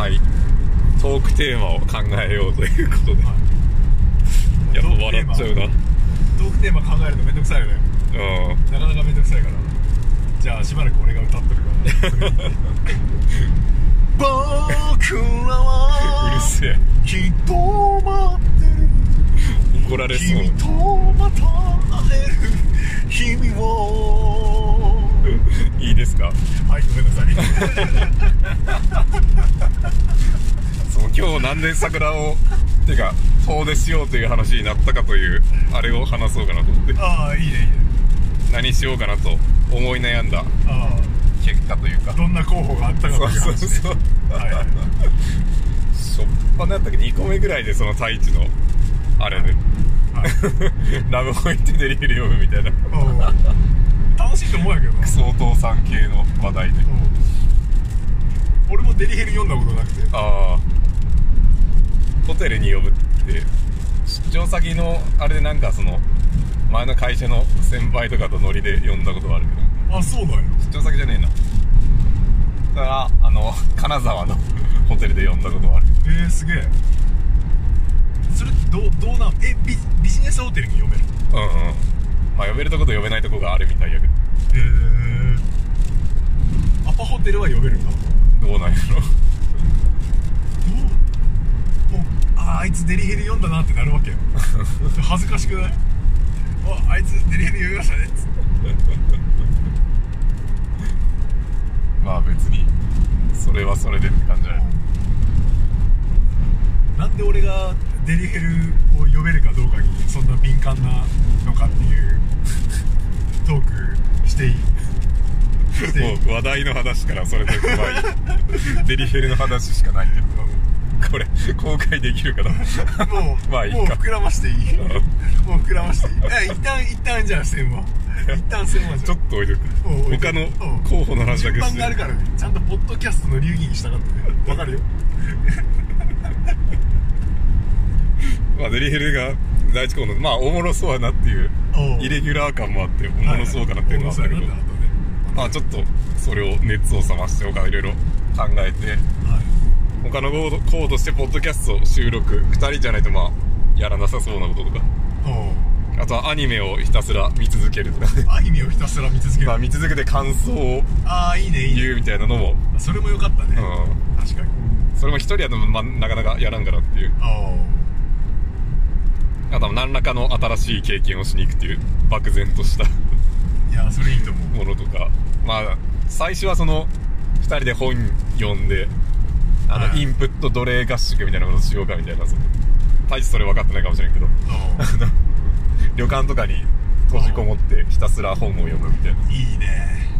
はい。トークテーマを考えようということで、はい。やっぱ笑っちゃうな。トークテーマ考えるのめんどくさいよね。うん。なかなかめんどくさいから。じゃあしばらく俺が歌っとるから。僕らうはるせえ。きっと待ってる。怒られそう。君とまた会える。日々を いいですか？はいごめんなさい。その今日なんで桜をてか遠出しようという話になったかというあれを話そうかなと思って。ああいいねいいね。何しようかなと思い悩んだあ結果というか。あどんな候補があったかというそうそうそう。はい。っぱなやったっけ？2個目ぐらいでその太一のあれで。はい。ラブホイってデリヘル読むみたいなうん楽しいと思うんやけどなクソお父さん系の話題で。うん。俺もデリヘル読んだことなくて。ああホテルに呼ぶって。出張先のあれでなんかその前の会社の先輩とかとノリで呼んだことはあるけど。あそうなんや。出張先じゃねえな。だからあの 金沢の ホテルで呼んだことはある。えー、すげえ。それどうどうなんえビビジネスホテルに読めるうんうん。まあ呼べるとこと呼べないとこがあるみたいやけど。へえアパホテルは呼べるんだどうなんやろ。どうもうあああいつデリヘル読んだなってなるわけよ。恥ずかしくない？ああいつデリヘル読みましたね。っつってまあ別にそれはそれでって感じじゃないなんで俺がデリヘルを読めるかどうかにそんな敏感なのかっていうトークしていい？もう話題の話からそれとまあい。い デリヘルの話しかないけどこれ公開できるかなもう、まあいいか。もう膨らましていい。うん。もう膨らましていい。え一旦一旦じゃあ線は一旦線はじゃちょっと置いとく。他のうん。候補の話だけ順番してがあるからね。ちゃんとポッドキャストの流儀に従ってね。わかるよ。まあデリヘルが第一候補のまあおもろそうやなっていう。イレギュラー感もあっておもろそうかなっていうのはあったけど、はいはいまあちょっとそれを熱を冷まして他いろいろ考えて。はい。他の候補としてポッドキャスト収録。2人じゃないとまあやらなさそうなこととか。おあとはアニメをひたすら見続けるとか。アニメをひたすら見続ける。まあ見続けて感想をああいいねいいね。言うみたいなのも、それもよかったね、う確かに。ん、それも一人やと、まあ、なかなかやらんからっていう。ああとは何らかの新しい経験をしに行くっていう漠然としたやそれいいと思うものとかまあ最初はその2人で本読んであの、はい。インプット奴隷合宿みたいなことしようかみたいなその大してそれ分かってないかもしれんけど あ旅館とかに閉じこもってひたすら本を読むみたいな。あいいね。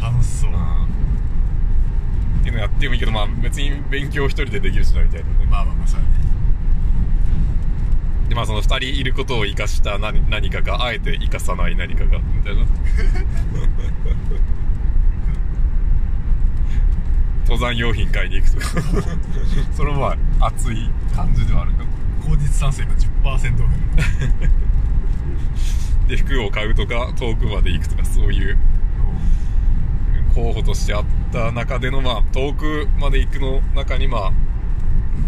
楽しそう、っていうのやってもいいけどまあ別に勉強一人でできるしなみたいなね。まあまあまあそうやねでまあその二人いることを生かした何何かがあえて生かさない何かがみたいな。登山用品買いに行くとか。それもまあ熱い感じではあるけど。口実賛成が10%オフで服を買うとか遠くまで行くとかそういう。候補としてあった中でのまあ遠くまで行くの中にまあ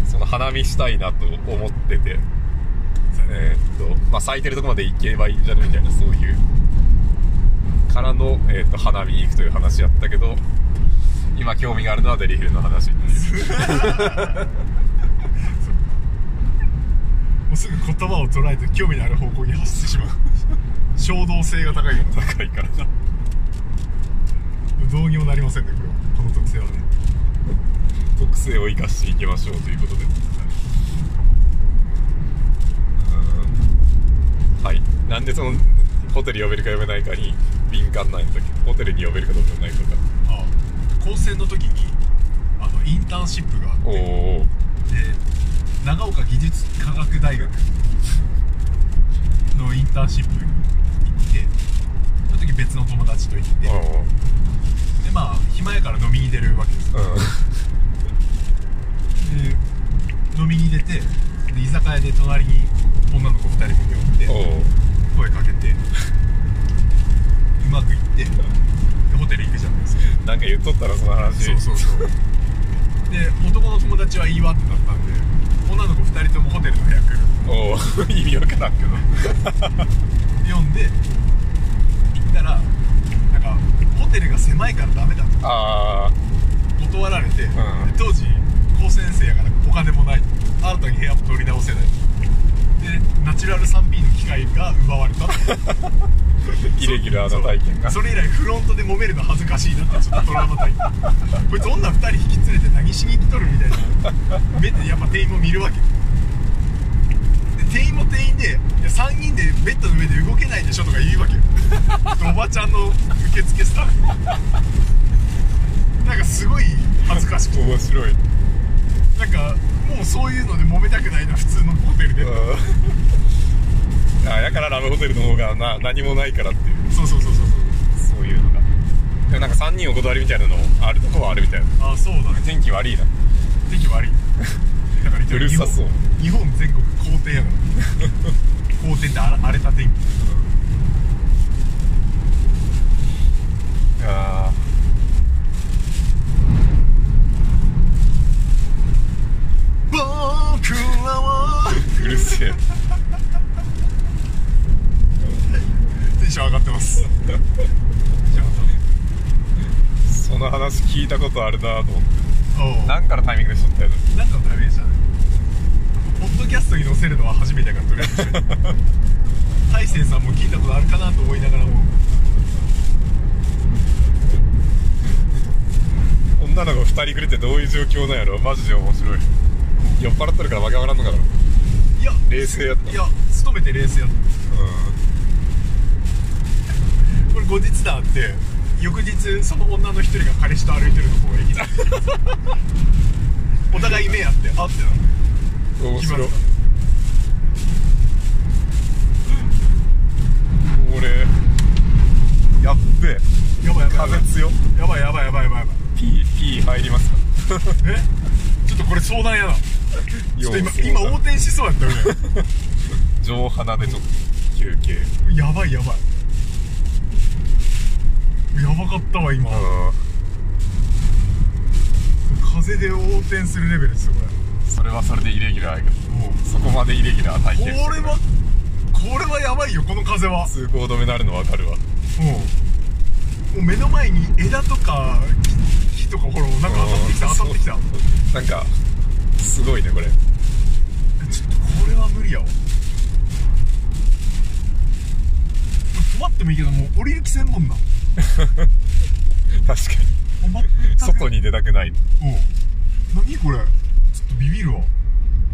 その花見したいなと思っててえーっとまあ咲いてるとこまで行けばいいんじゃね？みたいなそういう。からの、えーっと花見に行くという話やったけど今興味があるのはデリヘルの話 もうすぐ言葉を捉えて興味のある方向に走ってしまう。衝動性が高いから。高いからな。どうにもなりませんねこれは。この特性はね。特性を生かしていきましょうということでうんはいなんでそのホテル呼べるか呼べないかに敏感なんだっけホテルに呼べるかどうかないか。がああ高専の時にあのインターンシップがあっておおで長岡技術科学大学のインターンシップに行ってその時別の友達と行ってでまあ暇やから飲みに出るわけですよ。で飲みに出てで居酒屋で隣に女の子2人組をっておお声かけてうまくいってでホテル行くじゃないですか。なんか言っとったらその話。そうそうそう。でわってなったんで女の子2人ともホテルの部屋来る。おお意味わからんけど。読んで行ったらなんかホテルが狭いからダメだと。あ断られて、ん。で当時高専生やからお金もない。新たに部屋も取り直せない。でナチュラル 3P の機械が奪われた。あイレギュラーな体験が。それ以来フロントで揉めるの恥ずかしいなってちょっとトラウマ体験。こいつ女2人引き連れて何しに来とるみたいな。目でやっぱ店員も見るわけ。で店員も店員でいや3人でベッドの上で動けないでしょとか言うわけよ。でおばちゃんの受付スタッフ。なんかすごい恥ずかしくて。面白い。なんかもうそういうので揉めたくないな普通のホテルで。ああやからラブホテルの方がな何もないからっていう。そうそうそうそうそう。そういうのが。でもなんか3人お断りみたいなのあるとこはあるみたいな。ああそうだね。天気悪いな。天気悪い。だからうるさそう。日本全国好天やから。好天って荒荒れた天気。あ僕らは。ーうるせえテンション上がってます。その話聞いたことあるなと思って。おう。なんかのタイミングでしとったよねなんかのタイミングでした？ねポッドキャストに載せるのは初めてやからとりあえず。大勢さんも聞いたことあるかなと思いながらも。女の子2人くれってどういう状況なんやろ？マジで面白い酔っ払ってるからわけわからんのかないや冷静やった。いや勤めて冷静やった。これ後日談あって翌日その女の一人が彼氏と歩いてるのこう駅で。お互い目合ってあってなうん面白。い俺やっべえ。やばいやばいやばい。風強。やばいやばいやばいやばいやばい。P, P 入りますか？え？ちょっとこれ相談やなちょっと今今横転しそうやったよね。上鼻でちょっと休憩。やばいやばい。やばかったわ今。うん。風で横転するレベルですよこそれはそれでイレギュラーやけど。れもうそこまでイレギュラー体こ験してるれ。はこれはやばいよこの風は。通行止めなるの分かるわ。もうもう目の前に枝とか木木とかほらなんか当たってきたうん。当たってきた。なんかすごいねこれ。ちょっとこれは無理やわ。止まってもいいけどもう降りる気せんもんな。確かに。外に出たくない。おう何これ。ちょっとビビるわ。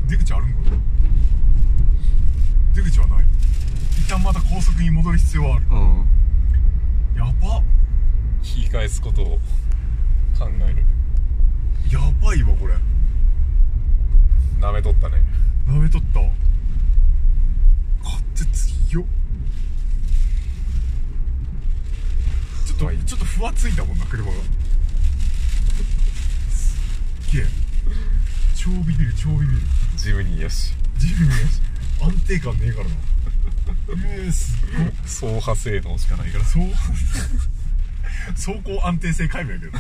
出口あるんかな。出口はない。一旦また高速に戻る必要はある。うん。やば。引き返すことを考える。やばいわこれなめとったね。なめとった。わ風強っ。ちょっと、はい。ちょっとふわついたもんな車が。すっげえ。超ビビる超ビビる。ジムニーやし。自分やし。安定感ねえからな。えー、すっごっ走破性能しかないから。そう。走行安定性皆無やけど。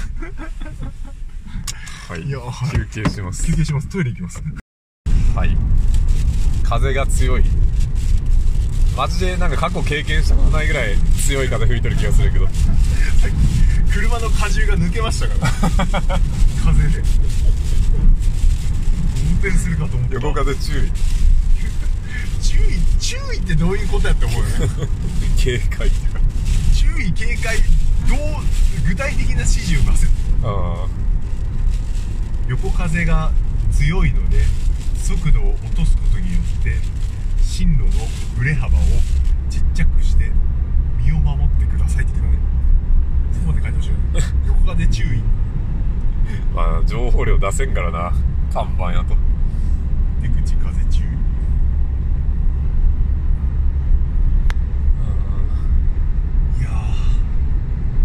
はい。いやはい。休憩します。休憩します。トイレ行きます。はい風が強い。マジでなんか過去経験したことないぐらい強い風吹いてる気がするけど。車の荷重が抜けましたから。風で。運転するかと思った。横風注意。注意注意ってどういうことやって思うよね。警戒。注意警戒どう具体的な指示を出せ。あ横風が強いので速度を落とすことによって進路のブレ幅をちっちゃくして身を守ってくださいって言ってたね。そこまで書いてほしいよね。横風注意。あまあ情報量出せんからな。看板やと。出口風注意。いや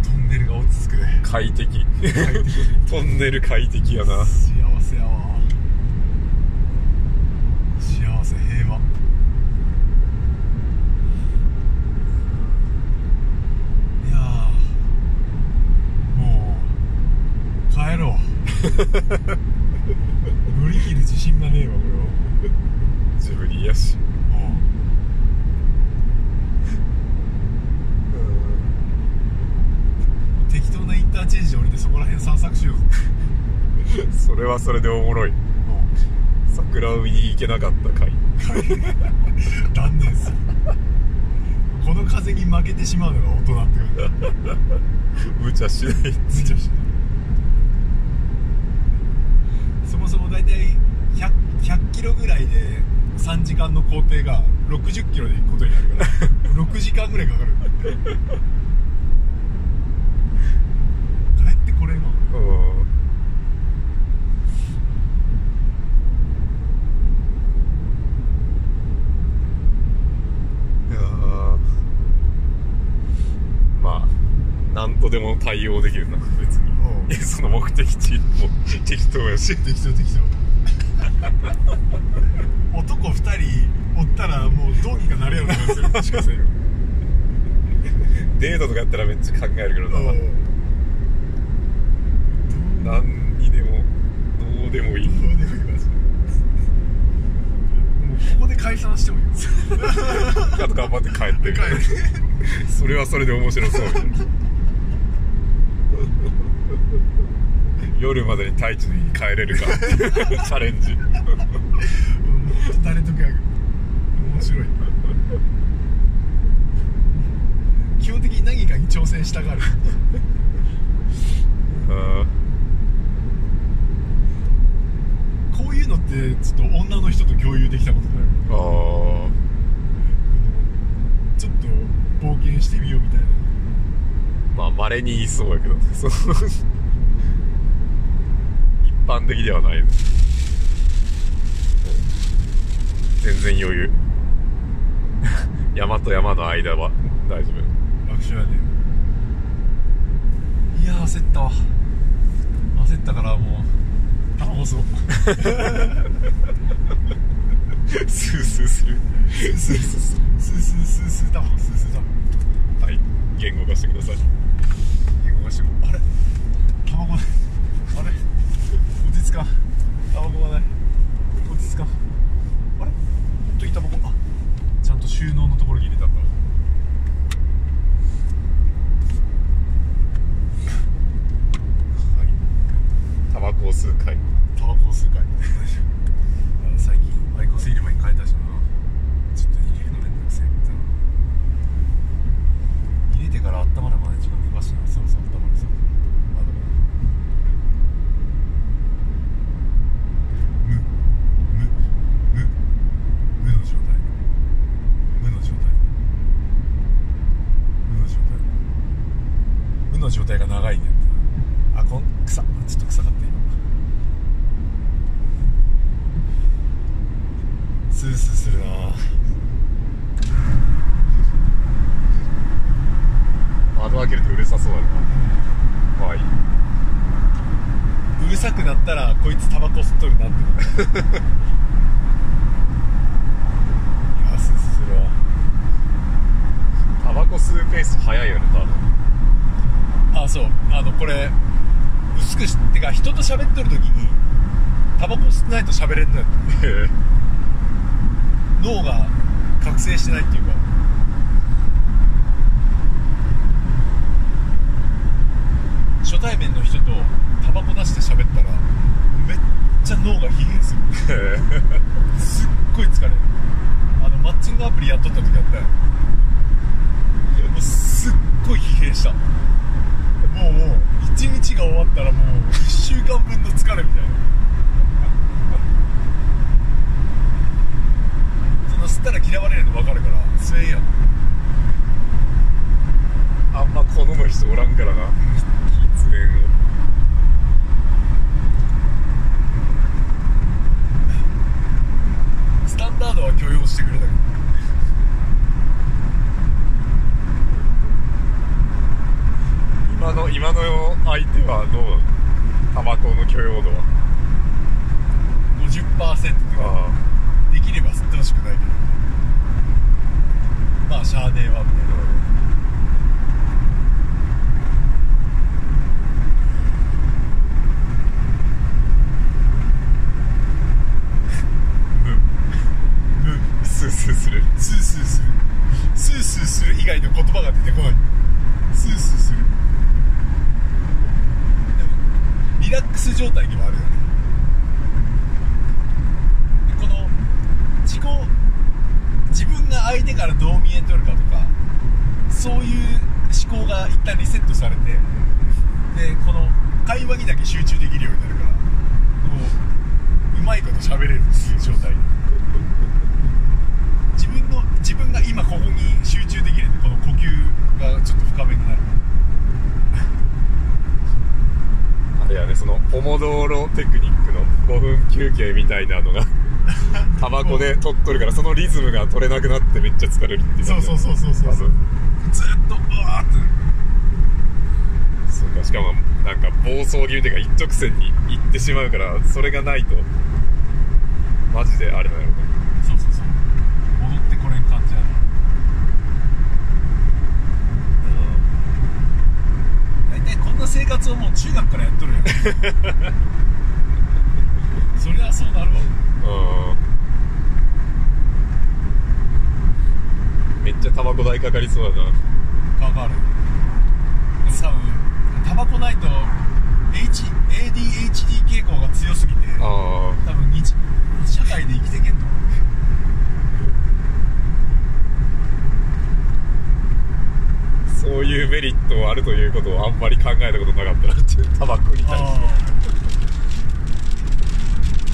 ートンネルが落ち着くね。快適。トンネル快適やな幸せやわ幸せ平和いやーもう帰ろう乗り切る自信がねえわこれは。自分にやし適当なインターチェンジ降りてそこら辺散策しよう。ぜ それはそれでおもろい。桜を見に行けなかった回。断念する。この風に負けてしまうのが大人って感じ。無茶しない無茶しないそもそも大体 100, 100キロぐらいで3時間の工程が60キロで行くことになるから 6時間ぐらいかかる。帰ってこれんわ。うん。いやー。まあなんとでも対応できるな別にうんいやその目的地も適当やし。適当適当男2人おったらもうどうにかなるやろなもしかしたらデートとかやったらめっちゃ考えるけどな。うん。何にでもどうでもいい。どうでもいいわもうここで解散してもいいよあと頑張って帰って帰るそれはそれで面白そうみたいな夜までに太一の家に帰れるか。チャレンジ。もう誰とか面白い。基本的に何かに挑戦したがる。あこういうのってちょっと女の人と共有できたことない？ー。あちょっと冒険してみようみたいな。ーまあまれに言いそうやけど。ねその一般的ではない。全然余裕。山と山の間は。大丈夫。楽勝やねいやー焦ったわ。焦ったからもうタバコ吸おう。スースーする。スースースースースースータバコスースータバコはい言語化してください言語化してあれタバコないあれ落ち着か？タバコがない。落ち着か？あれ？ほんとにタバコあちゃんと収納のところに入れてあったわはいタバコを吸う会タバコを吸うかいあ最近アイコス入れ歯に変えたしなちょっと入れるのめんどくせえみたいな入れてから温まるまで時間かかしなそろそろ温まるさまだまだ無無無無の状態無の状態無の状態無の状態が長いねってあこん草ちょっと臭かった今スースーするな窓開けるとうるさそうだなまあいいうるさくなったらこいつタバコ吸っとるなっていやスーするわ。タバコ吸うペース早いよね多分。あそう。あのこれ薄くしてか人と喋っとる時にタバコ吸ってないと喋れんのやって。へ え脳が覚醒してないっていうか。初対面の人とタバコ出して喋ったらめっちゃ脳が疲弊する。すっごい疲れる。あのマッチングアプリやっとった時あったよ。もうすっごい疲弊した。もう一日が終わったらもう1週間分の疲れみたいな。その吸ったら嫌われるの分かるから吸えや。んあんま好む人おらんからな喫煙をスタンダードは許容してくれたけど今の今の相手はどうなのタバコの許容度は50%ってかあできれば吸ってほしくないけどまあしゃあねえわみたいな時はあるよねでこの自己自分が相手からどう見えとるかとかそういう思考が一旦リセットされてでこの会話にだけ集中できるようになるからもううまいこと喋れるっていう状態。自分の自分が今ここに集中できるんでこの呼吸がちょっと深めになる。あれやねそのポモドーロテクニックの5分休憩みたいなのが タバコで取っとるからそのリズムが取れなくなってめっちゃ疲れるっていうそうそうそうそうそうまず。ずっとうわーって。そうかしかもなんか暴走気味というか一直線に行ってしまうからそれがないとマジであれだよね。そうそうそう。戻ってこれん感じやな。大体こんな生活をもう中学からやっとるやん そりゃそうなるわ。うん。めっちゃタバコ代かかりそうだな。かかる。でも多分タバコないと H ADHD 傾向が強すぎてあ多分日社会で生きていけんと思う。あそういうメリットはあるということをあんまり考えたことなかったなっていうタバコに対して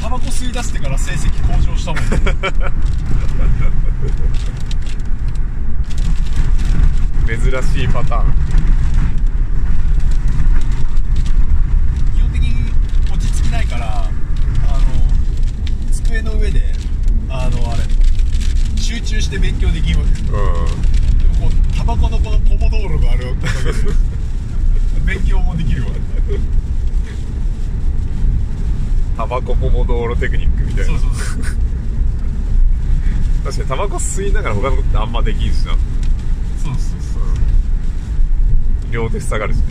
タバコ吸い出してから成績向上したもんね。珍しいパターン。基本的に落ち着きないからあの机の上であのあれ集中して勉強できんわけですうでもこうタバコのこのポモ道路があるおかげで勉強もできるわんタバコポモドーロテクニックみたいな。そうそうそう。確かにタバコ吸いながら他のことってあんまできんしな。そうそうそう。両手塞がるしね。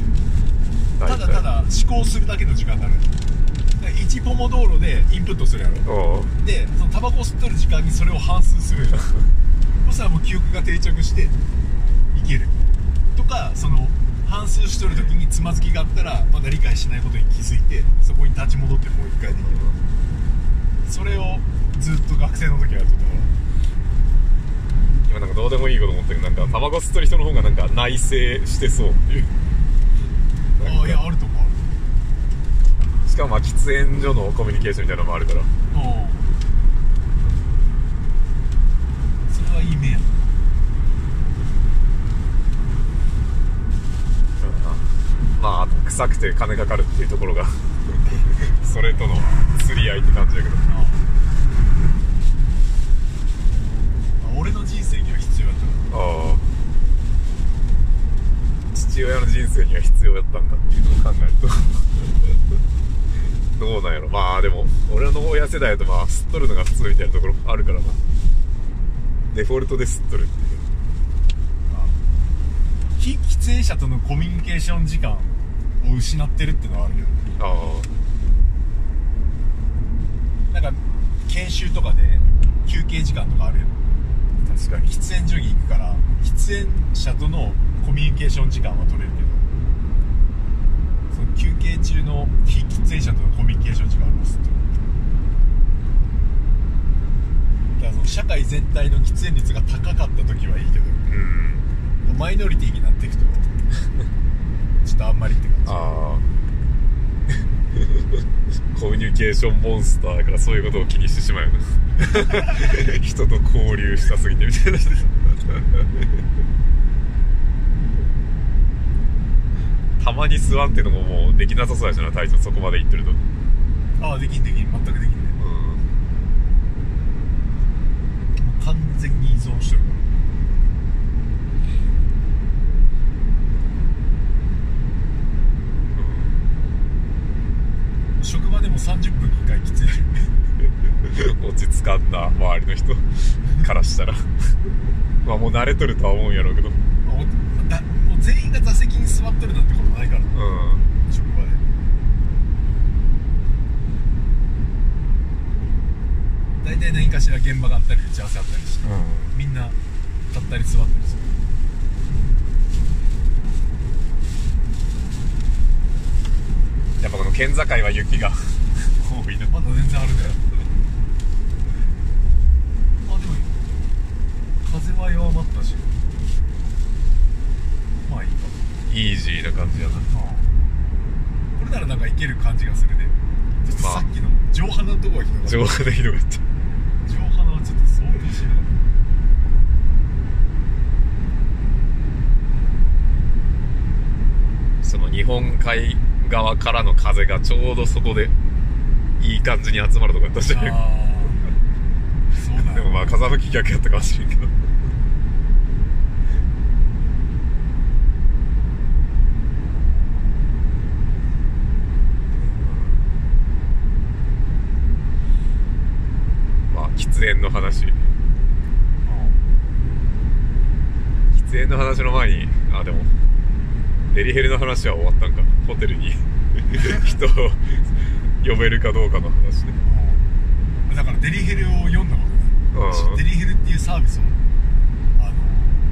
ただただ思考するだけの時間になる。だから1ポモ道路でインプットするやろ。でそのタバコ吸っとる時間にそれを反数する そしたらもう記憶が定着していける。とかその反数しとる時につまずきがあったらまだ理解しないことに気づいてそこに立ち戻ってもう一回できるそれをずっと学生の時やってたか今なんかどうでもいいこと思ったけどなんかタバコ吸ってる人の方がなんか内省してそうっていう。ああいやあると思う。しかもまあ喫煙所のコミュニケーションみたいなのもあるから。うんそれはいい面やまあ臭くて金かかるっていうところが それとの釣り合いって感じだけど。あ。俺の人生には必要やったああ。父親の人生には必要だったんだっていうのを考えると。どうなんやろ。まあでも俺の親世代だとまあ吸っとるのが普通みたいなところあるからなデフォルトで吸っとるっていう。非喫煙者とのコミュニケーション時間を失ってるってのはあるけど。あなんか研修とかで休憩時間とかあるよあ確かに。喫煙所に行くから喫煙者とのコミュニケーション時間は取れるけど。その休憩中の非喫煙者とのコミュニケーション時間ありますって。だからその社会全体の喫煙率が高かった時はいいけど。うん。マイノリティになっていくと ちょっとあんまりって感じ。ああ コミュニケーションモンスターだからそういうことを気にしてしまうよな人と交流したすぎてみたいな。たまに吸わんっていうのももうできなさそうやしな体調そこまでいってると。うんああできんできん。全くできんねもう完全に依存してるから職場でも30分に1回喫煙。所 落ち着かんな周りの人からしたら。まあもう慣れとるとは思うんやろうけど。もう全員が座席に座ってるなんてことないから。職場で。大体何かしら現場があったり打ち合わせあったりしてうん。みんな立ったり座ったりする。やっぱこの県境は雪が全然あるね。あでも風は弱まったし。まあいいか。イージーな感じやな。これならなんかいける感じがするね。ちょっとまあ。さっきの上鼻のとこがひどかった。上ひどかった。上鼻はちょっと相当しんどかっその日本海側からの風がちょうどそこでいい感じに集まるとかやったし。でもまあ風向き逆やったかもしれんけど。まあ喫煙の話。喫煙の話の前にあでもデリヘルの話は終わったんか。ホテルに。人を呼べるかどうかの話だからデリヘルを読んだことないうん。デリヘルっていうサービスをあの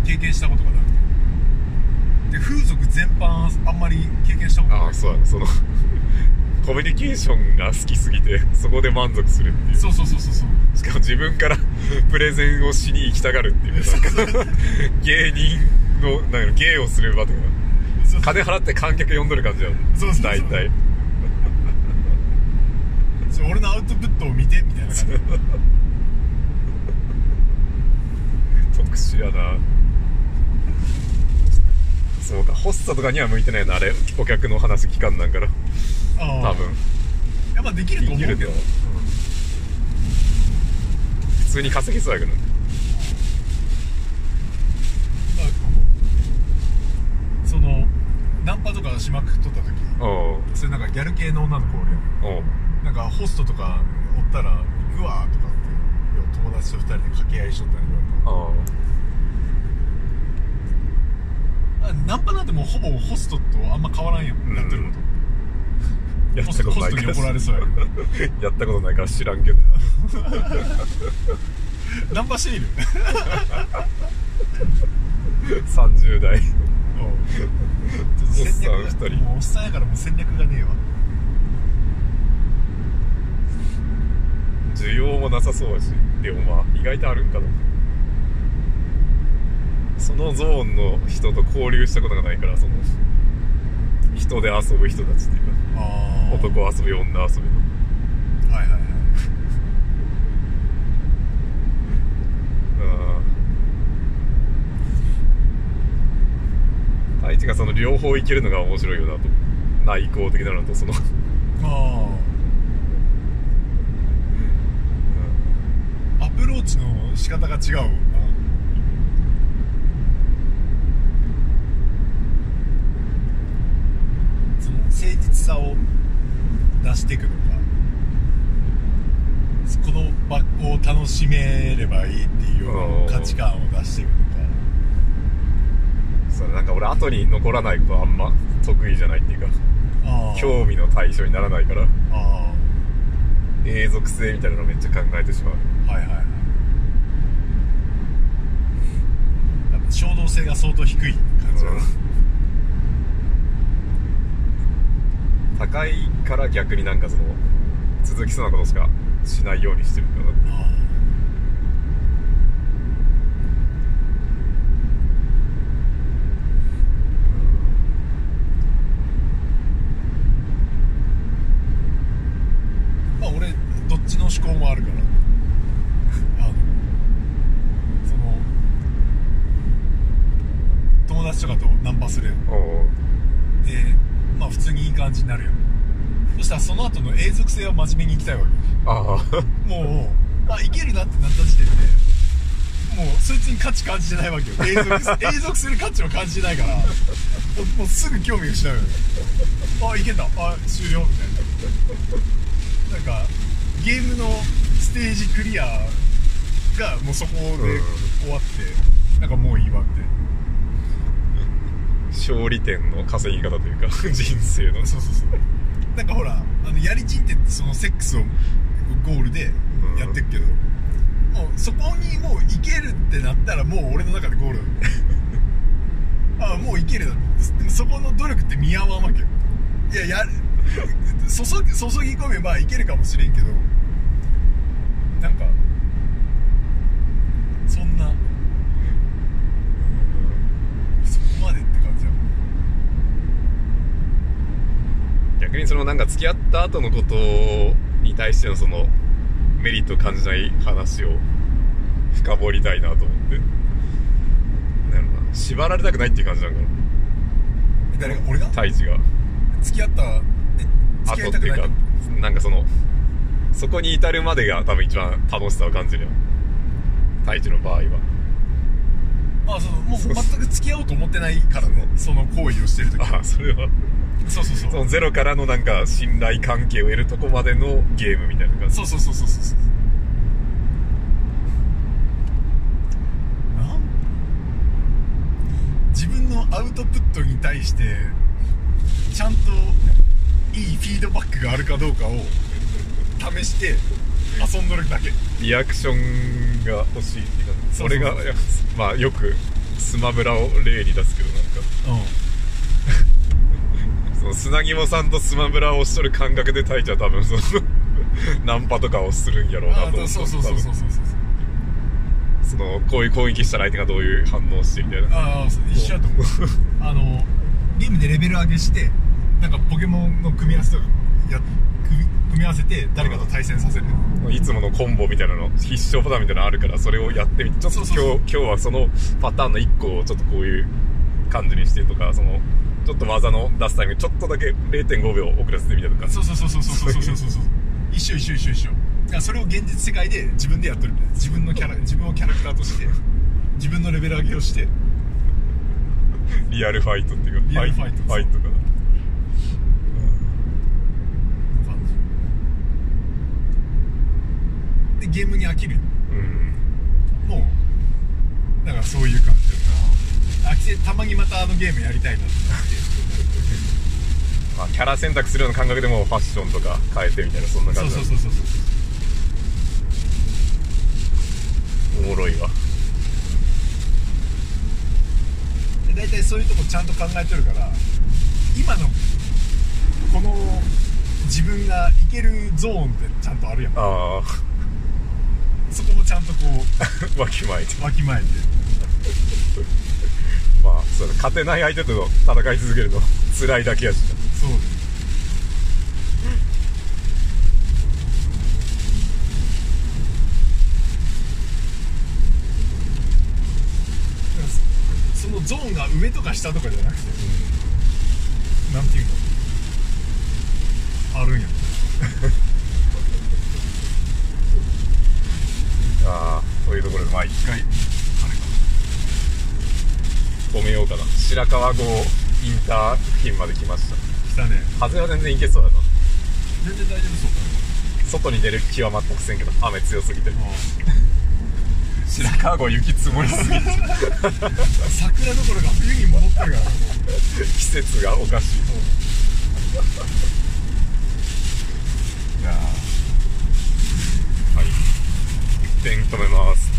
経験したことがなくて。で風俗全般あんまり経験したことない。ああそうやね。その コミュニケーションが好きすぎてそこで満足するっていう。そうそうそうそうそう。しかも自分から プレゼンをしに行きたがるっていう。なんか芸人のなんか芸をする場とか。そう金払って観客呼んどる感じだよそうそうそう。大体俺のアウトプットを見てみたいな。感 じ特殊やな。そうかホストとかには向いてないなあれお客の話聞かんなんから。ああ。多分。やっぱできると思うけど。できるけど。普通に稼ぎそうやけど。そのナンパとかしまくっとった時。それなんかギャル系の女の子おるやんなんかホストとかおったら行くわとかって友達と二人で掛け合いしとったんやけどおうあナンパなんてもうほぼホストとあんま変わらんやん、ん。やってること。やったホストホストにことないから。怒られそうや。やったことないから知らんけど。ナンパしてみる。30代。おっさん二人。もうおっさんやからもう戦略がねえわ需要もなさそうだしでもまあ意外とあるんかな。そのゾーンの人と交流したことがないからその人で遊ぶ人たちっていうかあ男遊び女遊びの。はいはいはい。うん相手がその両方いけるのが面白いよなと。内向的なのとそのああアプローチの仕方が違うもんなその誠実さを出していくのか。このバッグを楽しめればいいっていうような価値観を出していくのか。そうなんか俺後に残らないことあんま？得意じゃないっていうか。興味の対象にならないから。あ永続性みたいなのめっちゃ考えてしまう。あはいはいはいやっぱ衝動性が相当低い感じ。うん、高いから逆になんかその続きそうなことしかしないようにしてるかなああ俺どっちの思考もあるからあのその友達とかとナンパするでまあ普通にいい感じになるやんそしたらその後の永続性は真面目にいきたいわけああもう、あ、いけるなってなった時点で、もう、そいつに価値感じてないわけよ。永続す、永続する価値を感じてないから、もうもうすぐ興味を失うよね。あ、いけた。あ、終了みたいな。なんか、ゲームのステージクリアがもうそこで終わって、なんかもういいわって。勝利点の稼ぎ方というか 人生のそうそうそう。なんかほら、あの、やりちんってそのセックスをゴールでやってくけど、もうそこにもういけるってなったらもう俺の中でゴールだ。あもういけるだ。でもそこの努力って見合わんわけよ。いや、やる、注ぎ注ぎ込めばいけるかもしれんけどなんかそんなそこまでって感じやもん逆にそのなんか付き合った後のことに対してのそのメリットを感じない話を深掘りたいなと思って。なんやろな。縛られたくないっていう感じなんかな。え誰が？俺が？太一が。付き合った？え付き合いたくない後っていうかなんかそのそこに至るまでが多分一番楽しさを感じるよ太一の場合は。あそうもう全く付き合おうと思ってないからねその行為をしてる時。ああそれはそうそうそう。そのゼロからのなんか信頼関係を得るとこまでのゲームみたいな感じ。そうそうそうそうそう。そう自分のアウトプットに対してちゃんといいフィードバックがあるかどうかを試して遊んどるだけ。リアクションが欲しいっていうかそれがまあよくスマブラを例に出すけどなんかその砂肝さんとスマブラをしとる感覚で太一は多分その ナンパとかをするんやろうなとあ思ってあそうそうそうそうそうそのこういう攻撃したら相手がどういう反応してみたいな。ああ一緒やと思う。あのゲームでレベル上げしてなんかポケモンの組み合わせとかや組組み合わせて誰かと対戦させる。いつものコンボみたいなの必勝パターンみたいなのあるからそれをやってみてちょっと今日今日はそのパターンの1個をちょっとこういう感じにしてとかそのちょっと技の出すタイミングちょっとだけ0.5秒遅らせてみたとか。そうそうそうそうそうそうそうそうそう一緒一緒一緒一緒だからそれを現実世界で自分でやってるみたいな自分のキャラ自分をキャラクターとして自分のレベル上げをして。リアルファイトっていうかリアルファイト。ファイトかな感じ。でゲームに飽きる。うん。もうだからそういう感じだから飽きてたまにまたあのゲームやりたいなってなって。まあ、キャラ選択するような感覚でもファッションとか変えてみたいなそんなそ感じ。うそうそうそうそうおもろいわ。で大体そういうとこちゃんと考えてるから今のこの自分がいけるゾーンってちゃんとあるやん。あそこもちゃんとこあ わきまえて。うわきまえてまあそうだ勝てない相手と戦い続けるの。辛いだけやし。なそうそのゾーンが上とか下とかじゃなくてなんていうの？あるんや。ああそういうところでまあ一回あれか止めようかな。白川郷インター付近まで来ました。来たね。風は全然いけそうだな全然大丈夫そう外に出る気は全くせんけど雨強すぎて。かな 白川郷雪積もりすぎて。桜どころか冬に戻ってるから。季節がおかしい。いやはい。一点止めます